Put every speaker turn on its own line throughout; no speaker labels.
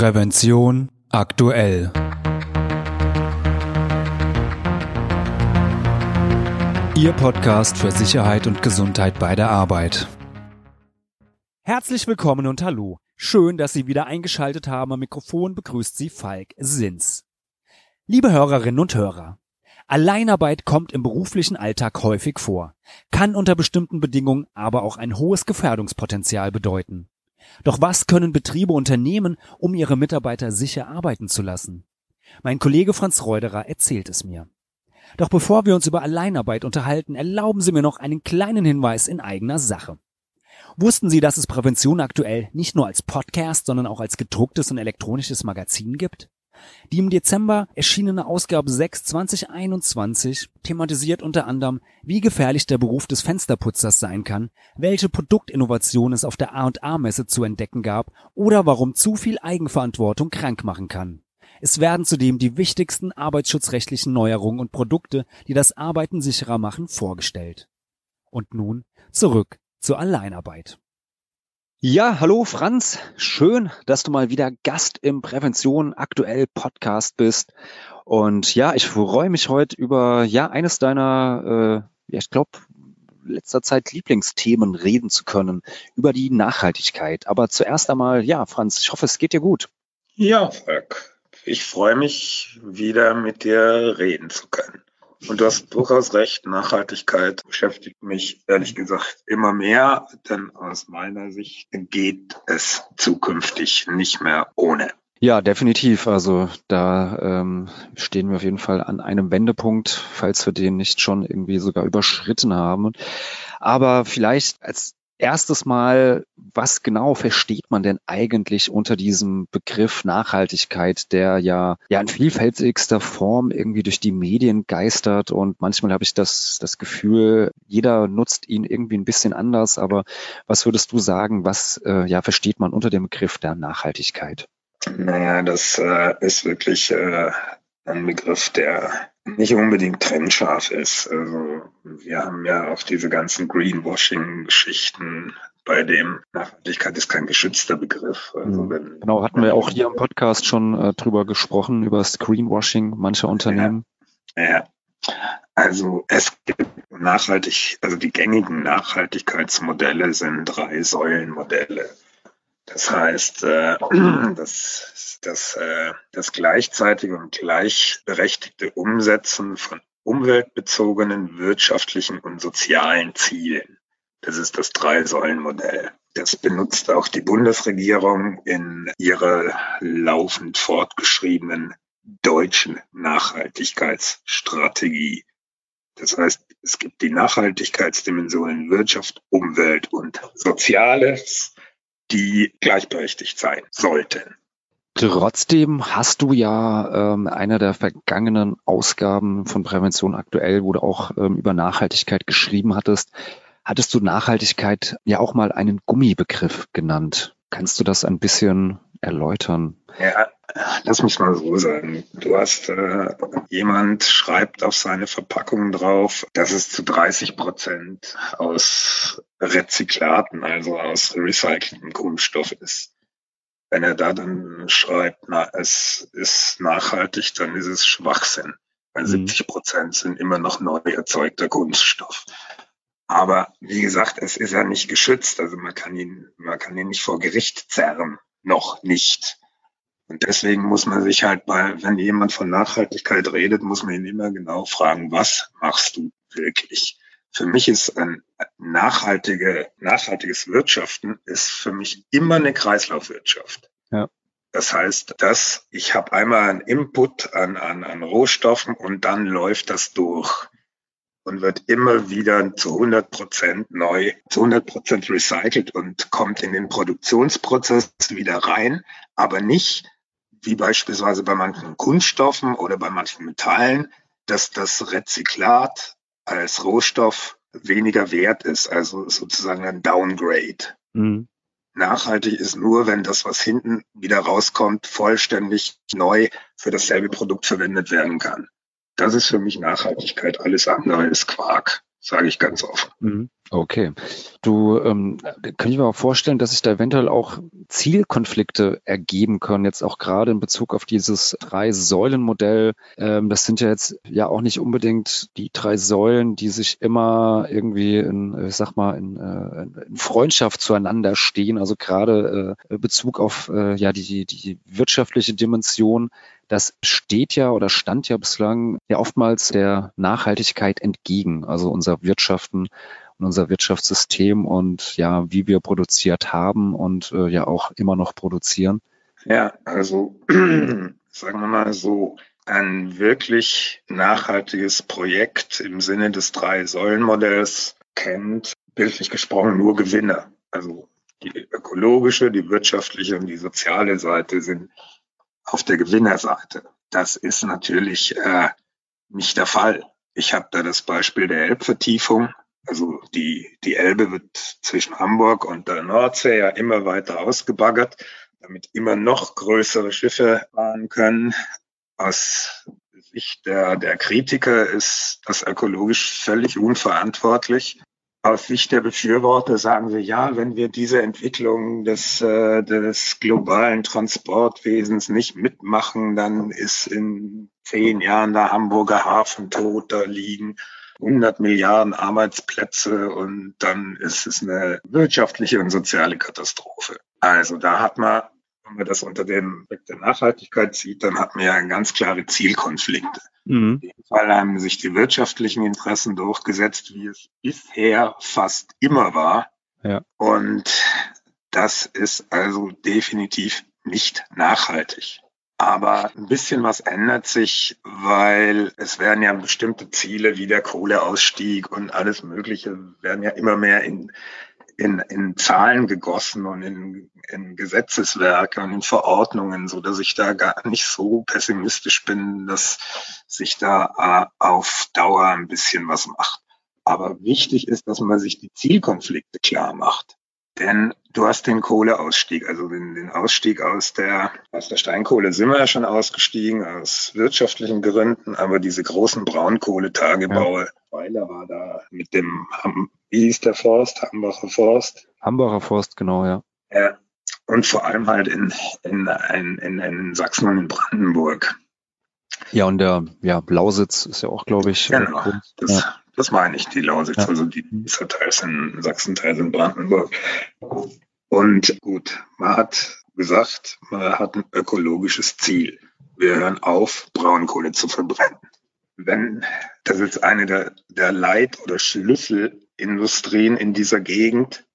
Prävention aktuell. Ihr Podcast für Sicherheit und Gesundheit bei der Arbeit.
Herzlich willkommen und hallo. Schön, dass Sie wieder eingeschaltet haben. Am Mikrofon begrüßt Sie Falk Sins. Liebe Hörerinnen und Hörer, Alleinarbeit kommt im beruflichen Alltag häufig vor, kann unter bestimmten Bedingungen aber auch ein hohes Gefährdungspotenzial bedeuten. Doch was können Betriebe unternehmen, um ihre Mitarbeiter sicher arbeiten zu lassen? Mein Kollege Franz Reuderer erzählt es mir. Doch bevor wir uns über Alleinarbeit unterhalten, erlauben Sie mir noch einen kleinen Hinweis in eigener Sache. Wussten Sie, dass es Prävention aktuell nicht nur als Podcast, sondern auch als gedrucktes und elektronisches Magazin gibt? Die im Dezember erschienene Ausgabe 6 2021 thematisiert unter anderem, wie gefährlich der Beruf des Fensterputzers sein kann, welche Produktinnovation es auf der A&A-Messe zu entdecken gab oder warum zu viel Eigenverantwortung krank machen kann. Es werden zudem die wichtigsten arbeitsschutzrechtlichen Neuerungen und Produkte, die das Arbeiten sicherer machen, vorgestellt. Und nun zurück zur Alleinarbeit.
Ja, hallo Franz. Schön, dass du mal wieder Gast im Prävention aktuell Podcast bist. Und ja, ich freue mich heute über ja eines deiner, äh, ja, ich glaube, letzter Zeit Lieblingsthemen reden zu können, über die Nachhaltigkeit. Aber zuerst einmal, ja, Franz, ich hoffe, es geht dir gut.
Ja, Frank, ich freue mich, wieder mit dir reden zu können. Und du hast durchaus recht, Nachhaltigkeit beschäftigt mich ehrlich gesagt immer mehr, denn aus meiner Sicht geht es zukünftig nicht mehr ohne.
Ja, definitiv. Also da ähm, stehen wir auf jeden Fall an einem Wendepunkt, falls wir den nicht schon irgendwie sogar überschritten haben. Aber vielleicht als erstes Mal, was genau versteht man denn eigentlich unter diesem Begriff Nachhaltigkeit, der ja, ja in vielfältigster Form irgendwie durch die Medien geistert und manchmal habe ich das, das Gefühl, jeder nutzt ihn irgendwie ein bisschen anders, aber was würdest du sagen, was äh, ja versteht man unter dem Begriff der Nachhaltigkeit?
Naja, das äh, ist wirklich äh, ein Begriff, der nicht unbedingt trennscharf ist. Also wir haben ja auch diese ganzen Greenwashing-Geschichten, bei dem Nachhaltigkeit ist kein geschützter Begriff.
Also mhm. wenn, genau, hatten wir auch hier im Podcast schon äh, drüber gesprochen, über das Greenwashing mancher Unternehmen.
Ja, ja. Also es gibt nachhaltig, also die gängigen Nachhaltigkeitsmodelle sind drei Säulenmodelle. Das heißt, äh, das, das, äh, das gleichzeitige und gleichberechtigte Umsetzen von umweltbezogenen wirtschaftlichen und sozialen Zielen. Das ist das Drei-Säulen-Modell. Das benutzt auch die Bundesregierung in ihrer laufend fortgeschriebenen deutschen Nachhaltigkeitsstrategie. Das heißt, es gibt die Nachhaltigkeitsdimensionen Wirtschaft, Umwelt und Soziales die gleichberechtigt sein sollten.
Trotzdem hast du ja ähm, einer der vergangenen Ausgaben von Prävention aktuell, wo du auch ähm, über Nachhaltigkeit geschrieben hattest, hattest du Nachhaltigkeit ja auch mal einen Gummibegriff genannt. Kannst du das ein bisschen erläutern?
Ja, lass mich mal so sagen. Du hast äh, jemand schreibt auf seine Verpackung drauf, dass es zu 30 Prozent aus Rezyklaten, also aus recyceltem Kunststoff ist. Wenn er da dann schreibt, na, es ist nachhaltig, dann ist es Schwachsinn. Weil mhm. 70 Prozent sind immer noch neu erzeugter Kunststoff. Aber wie gesagt, es ist ja nicht geschützt. Also man kann ihn, man kann ihn nicht vor Gericht zerren. Noch nicht. Und deswegen muss man sich halt bei, wenn jemand von Nachhaltigkeit redet, muss man ihn immer genau fragen, was machst du wirklich? Für mich ist ein nachhaltige, nachhaltiges Wirtschaften ist für mich immer eine Kreislaufwirtschaft. Ja. Das heißt, dass ich habe einmal einen Input an, an, an Rohstoffen und dann läuft das durch und wird immer wieder zu 100 Prozent neu, zu 100 Prozent recycelt und kommt in den Produktionsprozess wieder rein, aber nicht wie beispielsweise bei manchen Kunststoffen oder bei manchen Metallen, dass das Rezyklat als Rohstoff weniger wert ist, also sozusagen ein Downgrade. Mhm. Nachhaltig ist nur, wenn das, was hinten wieder rauskommt, vollständig neu für dasselbe Produkt verwendet werden kann. Das ist für mich Nachhaltigkeit. Alles andere ist Quark. Sage ich ganz offen.
Mhm. Okay. Du, ähm, kann ich mir auch vorstellen, dass sich da eventuell auch Zielkonflikte ergeben können, jetzt auch gerade in Bezug auf dieses Drei-Säulen-Modell. Ähm, das sind ja jetzt ja auch nicht unbedingt die drei Säulen, die sich immer irgendwie in, ich sag mal, in, äh, in Freundschaft zueinander stehen. Also gerade äh, Bezug auf äh, ja die, die wirtschaftliche Dimension das steht ja oder stand ja bislang ja oftmals der Nachhaltigkeit entgegen. Also unser Wirtschaften und unser Wirtschaftssystem und ja, wie wir produziert haben und äh, ja auch immer noch produzieren.
Ja, also sagen wir mal so, ein wirklich nachhaltiges Projekt im Sinne des Drei-Säulen-Modells kennt, bildlich gesprochen, nur Gewinner. Also die ökologische, die wirtschaftliche und die soziale Seite sind auf der Gewinnerseite. Das ist natürlich äh, nicht der Fall. Ich habe da das Beispiel der Elbvertiefung. Also die, die Elbe wird zwischen Hamburg und der Nordsee ja immer weiter ausgebaggert, damit immer noch größere Schiffe fahren können. Aus Sicht der, der Kritiker ist das ökologisch völlig unverantwortlich aus Sicht der Befürworter sagen sie, ja, wenn wir diese Entwicklung des, äh, des globalen Transportwesens nicht mitmachen, dann ist in zehn Jahren der Hamburger Hafen tot, da liegen 100 Milliarden Arbeitsplätze und dann ist es eine wirtschaftliche und soziale Katastrophe. Also da hat man wenn man das unter dem Aspekt der Nachhaltigkeit sieht, dann hat man ja ganz klare Zielkonflikte. Mhm. In dem Fall haben sich die wirtschaftlichen Interessen durchgesetzt, wie es bisher fast immer war. Ja. Und das ist also definitiv nicht nachhaltig. Aber ein bisschen was ändert sich, weil es werden ja bestimmte Ziele wie der Kohleausstieg und alles Mögliche werden ja immer mehr in in, in Zahlen gegossen und in, in Gesetzeswerke und in Verordnungen, so dass ich da gar nicht so pessimistisch bin, dass sich da äh, auf Dauer ein bisschen was macht. Aber wichtig ist, dass man sich die Zielkonflikte klar macht. Denn du hast den Kohleausstieg, also den, den Ausstieg aus der, aus der Steinkohle sind wir ja schon ausgestiegen, aus wirtschaftlichen Gründen, aber diese großen Braunkohletagebaue, ja. Weiler war da mit dem, wie hieß der Forst, Hambacher Forst?
Hambacher Forst, genau, ja.
Ja, und vor allem halt in, in, in, in, in Sachsen und in Brandenburg.
Ja, und der ja, Lausitz ist ja auch, glaube ich.
Genau, das, ja. Das meine ich, die Lausitz, ja. also die, ist in Sachsen, Teil in Brandenburg. Und gut, man hat gesagt, man hat ein ökologisches Ziel. Wir hören auf, Braunkohle zu verbrennen. Wenn, das ist eine der, der Leit- oder Schlüsselindustrien in dieser Gegend,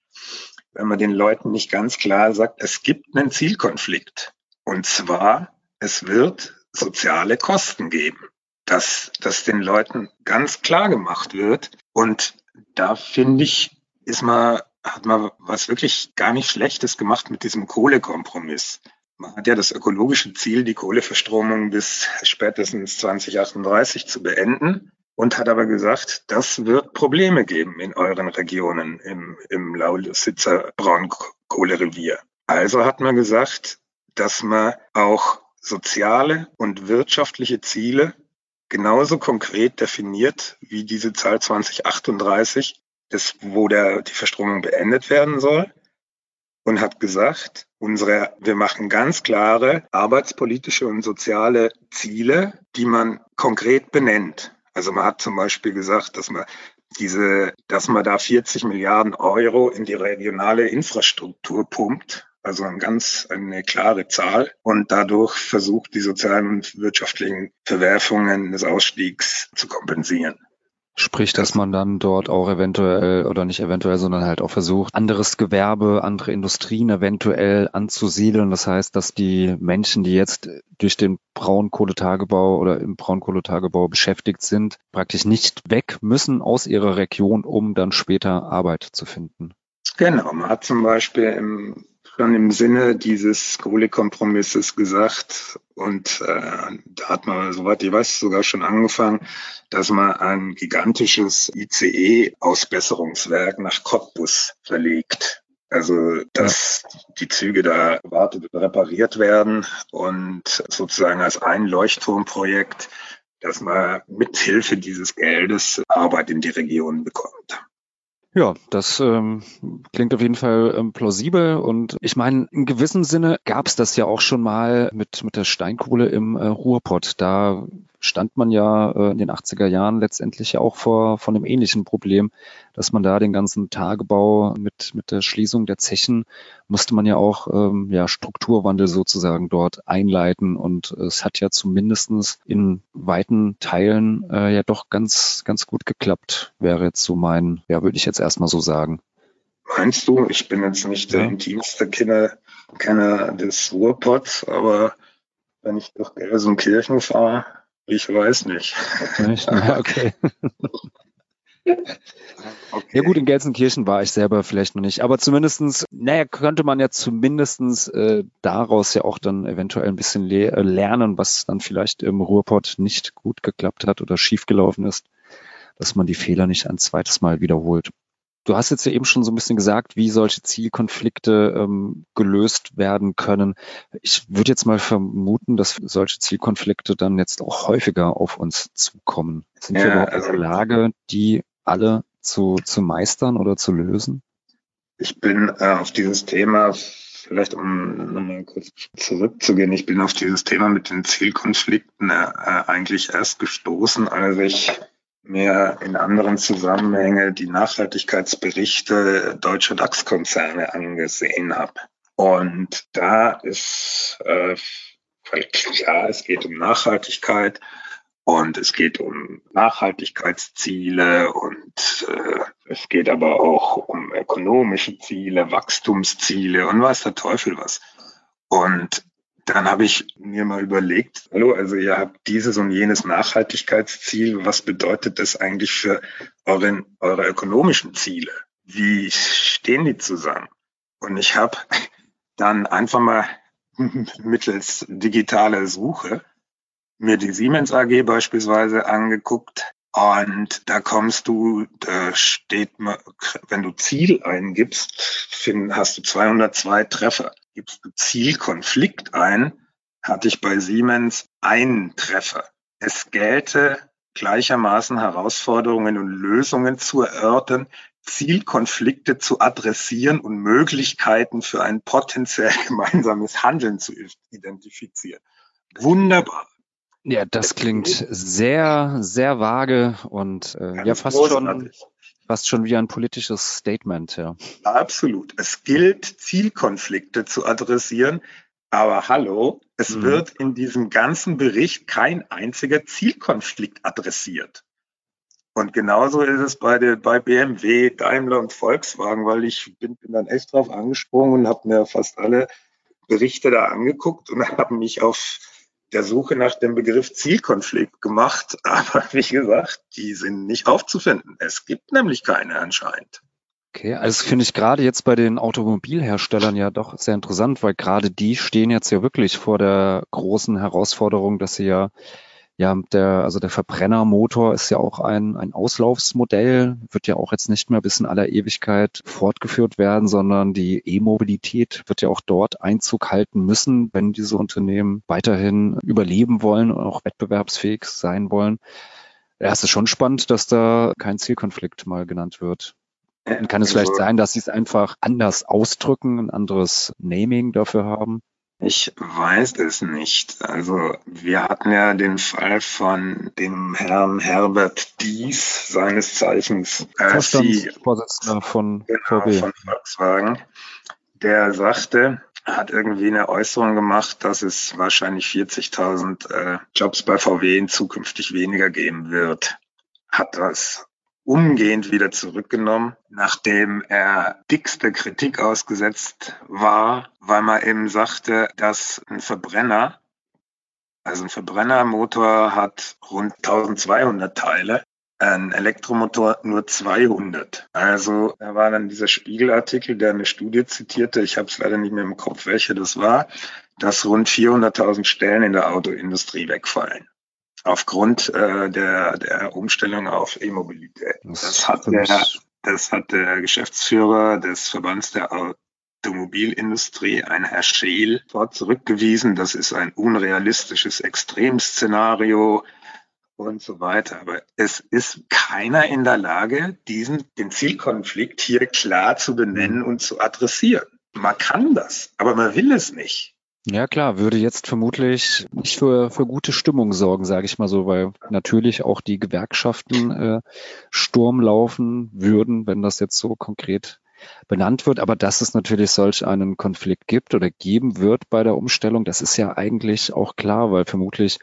wenn man den Leuten nicht ganz klar sagt, es gibt einen Zielkonflikt. Und zwar, es wird soziale Kosten geben. Dass das den Leuten ganz klar gemacht wird. Und da finde ich, ist man, hat man was wirklich gar nicht Schlechtes gemacht mit diesem Kohlekompromiss. Man hat ja das ökologische Ziel, die Kohleverstromung bis spätestens 2038 zu beenden und hat aber gesagt, das wird Probleme geben in euren Regionen im, im Lausitzer Braunkohlerevier. Also hat man gesagt, dass man auch soziale und wirtschaftliche Ziele genauso konkret definiert wie diese Zahl 2038, das, wo der, die Verstromung beendet werden soll und hat gesagt, unsere, wir machen ganz klare arbeitspolitische und soziale Ziele, die man konkret benennt. Also man hat zum Beispiel gesagt, dass man diese, dass man da 40 Milliarden Euro in die regionale Infrastruktur pumpt also ein ganz eine klare Zahl und dadurch versucht, die sozialen und wirtschaftlichen Verwerfungen des Ausstiegs zu kompensieren.
Sprich, dass man dann dort auch eventuell oder nicht eventuell, sondern halt auch versucht, anderes Gewerbe, andere Industrien eventuell anzusiedeln. Das heißt, dass die Menschen, die jetzt durch den Braunkohletagebau oder im Braunkohletagebau beschäftigt sind, praktisch nicht weg müssen aus ihrer Region, um dann später Arbeit zu finden.
Genau, man hat zum Beispiel im schon im Sinne dieses Kohlekompromisses gesagt. Und äh, da hat man, soweit ich weiß, sogar schon angefangen, dass man ein gigantisches ICE-Ausbesserungswerk nach Cottbus verlegt. Also, dass die Züge da gewartet und repariert werden und sozusagen als ein Leuchtturmprojekt dass man mithilfe dieses Geldes Arbeit in die Region bekommt.
Ja, das ähm, klingt auf jeden Fall ähm, plausibel und ich meine, in gewissem Sinne gab es das ja auch schon mal mit, mit der Steinkohle im äh, Ruhrpott. Da stand man ja äh, in den 80er Jahren letztendlich ja auch vor, vor einem ähnlichen Problem, dass man da den ganzen Tagebau mit, mit der Schließung der Zechen musste man ja auch ähm, ja, Strukturwandel sozusagen dort einleiten und es hat ja zumindestens in weiten Teilen äh, ja doch ganz, ganz gut geklappt, wäre jetzt so mein, ja, würde ich jetzt erstmal so sagen.
Meinst du? Ich bin jetzt nicht der intimste Kenner, Kenner des Ruhrpots, aber wenn ich durch Gelsenkirchen fahre, ich weiß nicht.
Nicht? okay. Okay. Ja gut, in Gelsenkirchen war ich selber vielleicht noch nicht, aber zumindestens, naja, könnte man ja zumindestens äh, daraus ja auch dann eventuell ein bisschen le äh, lernen, was dann vielleicht im Ruhrpott nicht gut geklappt hat oder schiefgelaufen ist, dass man die Fehler nicht ein zweites Mal wiederholt. Du hast jetzt ja eben schon so ein bisschen gesagt, wie solche Zielkonflikte ähm, gelöst werden können. Ich würde jetzt mal vermuten, dass solche Zielkonflikte dann jetzt auch häufiger auf uns zukommen. Sind ja, wir überhaupt also, in der Lage, die alle zu, zu meistern oder zu lösen?
Ich bin äh, auf dieses Thema, vielleicht um nochmal kurz zurückzugehen, ich bin auf dieses Thema mit den Zielkonflikten äh, eigentlich erst gestoßen, als ich mehr in anderen Zusammenhänge die Nachhaltigkeitsberichte deutscher DAX-Konzerne angesehen habe. Und da ist äh, klar, es geht um Nachhaltigkeit und es geht um Nachhaltigkeitsziele und äh, es geht aber auch um ökonomische Ziele, Wachstumsziele und weiß der Teufel was. Und dann habe ich mir mal überlegt, hallo, also ihr habt dieses und jenes Nachhaltigkeitsziel. Was bedeutet das eigentlich für euren, eure ökonomischen Ziele? Wie stehen die zusammen? Und ich habe dann einfach mal mittels digitaler Suche mir die Siemens AG beispielsweise angeguckt. Und da kommst du, da steht, wenn du Ziel eingibst, hast du 202 Treffer gibst du Zielkonflikt ein, hatte ich bei Siemens einen Treffer. Es gelte gleichermaßen Herausforderungen und Lösungen zu erörtern, Zielkonflikte zu adressieren und Möglichkeiten für ein potenziell gemeinsames Handeln zu identifizieren. Wunderbar.
Ja, das klingt sehr, sehr vage und äh, ja fast großartig. schon Fast schon wie ein politisches Statement, ja.
Absolut. Es gilt, Zielkonflikte zu adressieren. Aber hallo, es mhm. wird in diesem ganzen Bericht kein einziger Zielkonflikt adressiert. Und genauso ist es bei, der, bei BMW, Daimler und Volkswagen, weil ich bin, bin dann echt drauf angesprungen und habe mir fast alle Berichte da angeguckt und habe mich auf der Suche nach dem Begriff Zielkonflikt gemacht, aber wie gesagt, die sind nicht aufzufinden. Es gibt nämlich keine anscheinend.
Okay, also finde ich gerade jetzt bei den Automobilherstellern ja doch sehr interessant, weil gerade die stehen jetzt ja wirklich vor der großen Herausforderung, dass sie ja ja, der, also der Verbrennermotor ist ja auch ein, ein Auslaufsmodell, wird ja auch jetzt nicht mehr bis in aller Ewigkeit fortgeführt werden, sondern die E-Mobilität wird ja auch dort Einzug halten müssen, wenn diese Unternehmen weiterhin überleben wollen und auch wettbewerbsfähig sein wollen. Ja, es ist schon spannend, dass da kein Zielkonflikt mal genannt wird. Dann kann es vielleicht also sein, dass sie es einfach anders ausdrücken, ein anderes Naming dafür haben?
Ich weiß es nicht. Also wir hatten ja den Fall von dem Herrn Herbert Dies, seines Zeichens
äh, Vorstandsvorsitzender von
genau, VW. von Volkswagen, der sagte, hat irgendwie eine Äußerung gemacht, dass es wahrscheinlich 40.000 äh, Jobs bei VW in zukünftig weniger geben wird. Hat das umgehend wieder zurückgenommen, nachdem er dickste Kritik ausgesetzt war, weil man eben sagte, dass ein Verbrenner, also ein Verbrennermotor hat rund 1200 Teile, ein Elektromotor nur 200. Also da war dann dieser Spiegelartikel, der eine Studie zitierte, ich habe es leider nicht mehr im Kopf, welche das war, dass rund 400.000 Stellen in der Autoindustrie wegfallen aufgrund äh, der, der Umstellung auf E-Mobilität. Das, das, hat der, das hat der Geschäftsführer des Verbands der Automobilindustrie, ein Herr Scheel, dort zurückgewiesen. Das ist ein unrealistisches Extremszenario. und so weiter. Aber es ist keiner in der Lage, diesen, den Zielkonflikt hier klar zu benennen und zu adressieren. Man kann das, aber man will es nicht.
Ja klar, würde jetzt vermutlich nicht für, für gute Stimmung sorgen, sage ich mal so, weil natürlich auch die Gewerkschaften äh, Sturm laufen würden, wenn das jetzt so konkret benannt wird. Aber dass es natürlich solch einen Konflikt gibt oder geben wird bei der Umstellung, das ist ja eigentlich auch klar, weil vermutlich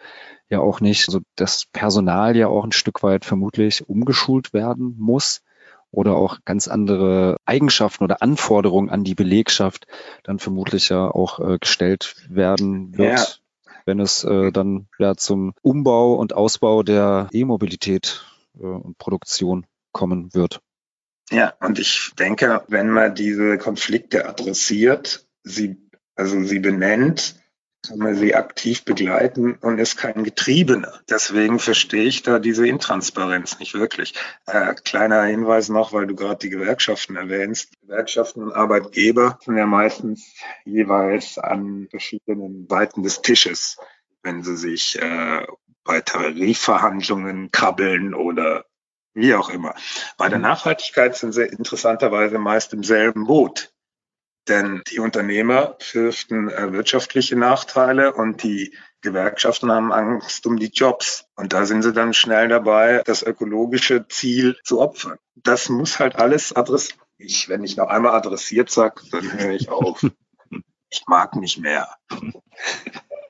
ja auch nicht so das Personal ja auch ein Stück weit vermutlich umgeschult werden muss oder auch ganz andere Eigenschaften oder Anforderungen an die Belegschaft dann vermutlich ja auch äh, gestellt werden wird. Ja. wenn es äh, dann ja zum Umbau und Ausbau der E-Mobilität äh, und Produktion kommen wird.
Ja, und ich denke, wenn man diese Konflikte adressiert, sie, also sie benennt, kann man sie aktiv begleiten und ist kein Getriebener. Deswegen verstehe ich da diese Intransparenz nicht wirklich. Äh, kleiner Hinweis noch, weil du gerade die Gewerkschaften erwähnst. Gewerkschaften und Arbeitgeber sind ja meistens jeweils an verschiedenen Seiten des Tisches, wenn sie sich äh, bei Tarifverhandlungen krabbeln oder wie auch immer. Bei der mhm. Nachhaltigkeit sind sie interessanterweise meist im selben Boot. Denn die Unternehmer fürchten äh, wirtschaftliche Nachteile und die Gewerkschaften haben Angst um die Jobs. Und da sind sie dann schnell dabei, das ökologische Ziel zu opfern. Das muss halt alles adressiert. Ich, wenn ich noch einmal adressiert sage, dann höre ich auf. ich mag nicht mehr.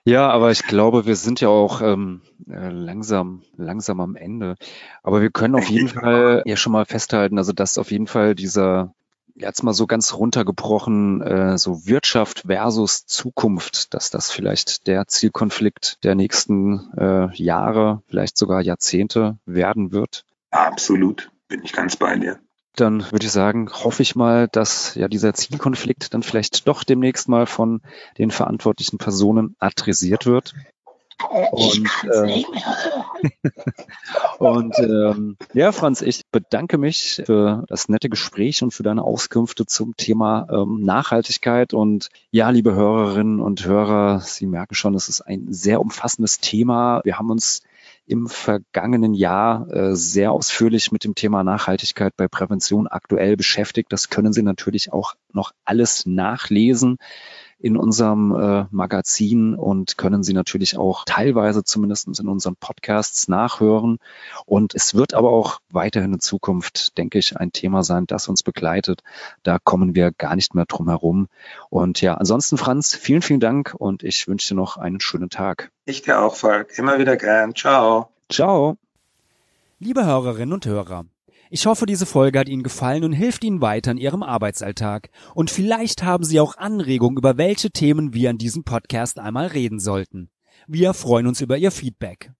Ja, aber ich glaube, wir sind ja auch ähm, äh, langsam, langsam am Ende. Aber wir können auf jeden Fall ja schon mal festhalten, also dass auf jeden Fall dieser jetzt mal so ganz runtergebrochen, äh, so Wirtschaft versus Zukunft, dass das vielleicht der Zielkonflikt der nächsten äh, Jahre, vielleicht sogar Jahrzehnte werden wird?
Absolut, bin ich ganz bei dir.
Dann würde ich sagen, hoffe ich mal, dass ja dieser Zielkonflikt dann vielleicht doch demnächst mal von den verantwortlichen Personen adressiert wird und, äh, und ähm, ja, Franz, ich bedanke mich für das nette Gespräch und für deine Auskünfte zum Thema ähm, Nachhaltigkeit. Und ja, liebe Hörerinnen und Hörer, Sie merken schon, es ist ein sehr umfassendes Thema. Wir haben uns im vergangenen Jahr äh, sehr ausführlich mit dem Thema Nachhaltigkeit bei Prävention aktuell beschäftigt. Das können Sie natürlich auch noch alles nachlesen in unserem äh, Magazin und können Sie natürlich auch teilweise zumindest in unseren Podcasts nachhören. Und es wird aber auch weiterhin in Zukunft, denke ich, ein Thema sein, das uns begleitet. Da kommen wir gar nicht mehr drum herum. Und ja, ansonsten, Franz, vielen, vielen Dank und ich wünsche dir noch einen schönen Tag.
Ich dir auch, Falk. Immer wieder gern. Ciao.
Ciao.
Liebe Hörerinnen und Hörer, ich hoffe, diese Folge hat Ihnen gefallen und hilft Ihnen weiter in Ihrem Arbeitsalltag. Und vielleicht haben Sie auch Anregungen, über welche Themen wir in diesem Podcast einmal reden sollten. Wir freuen uns über Ihr Feedback.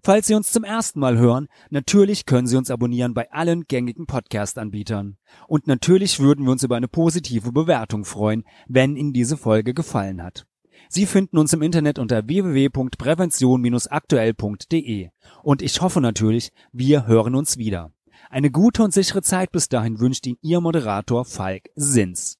Falls Sie uns zum ersten Mal hören, natürlich können Sie uns abonnieren bei allen gängigen Podcast-Anbietern. Und natürlich würden wir uns über eine positive Bewertung freuen, wenn Ihnen diese Folge gefallen hat. Sie finden uns im Internet unter www.prävention-aktuell.de. Und ich hoffe natürlich, wir hören uns wieder. Eine gute und sichere Zeit bis dahin wünscht Ihnen Ihr Moderator Falk Sins.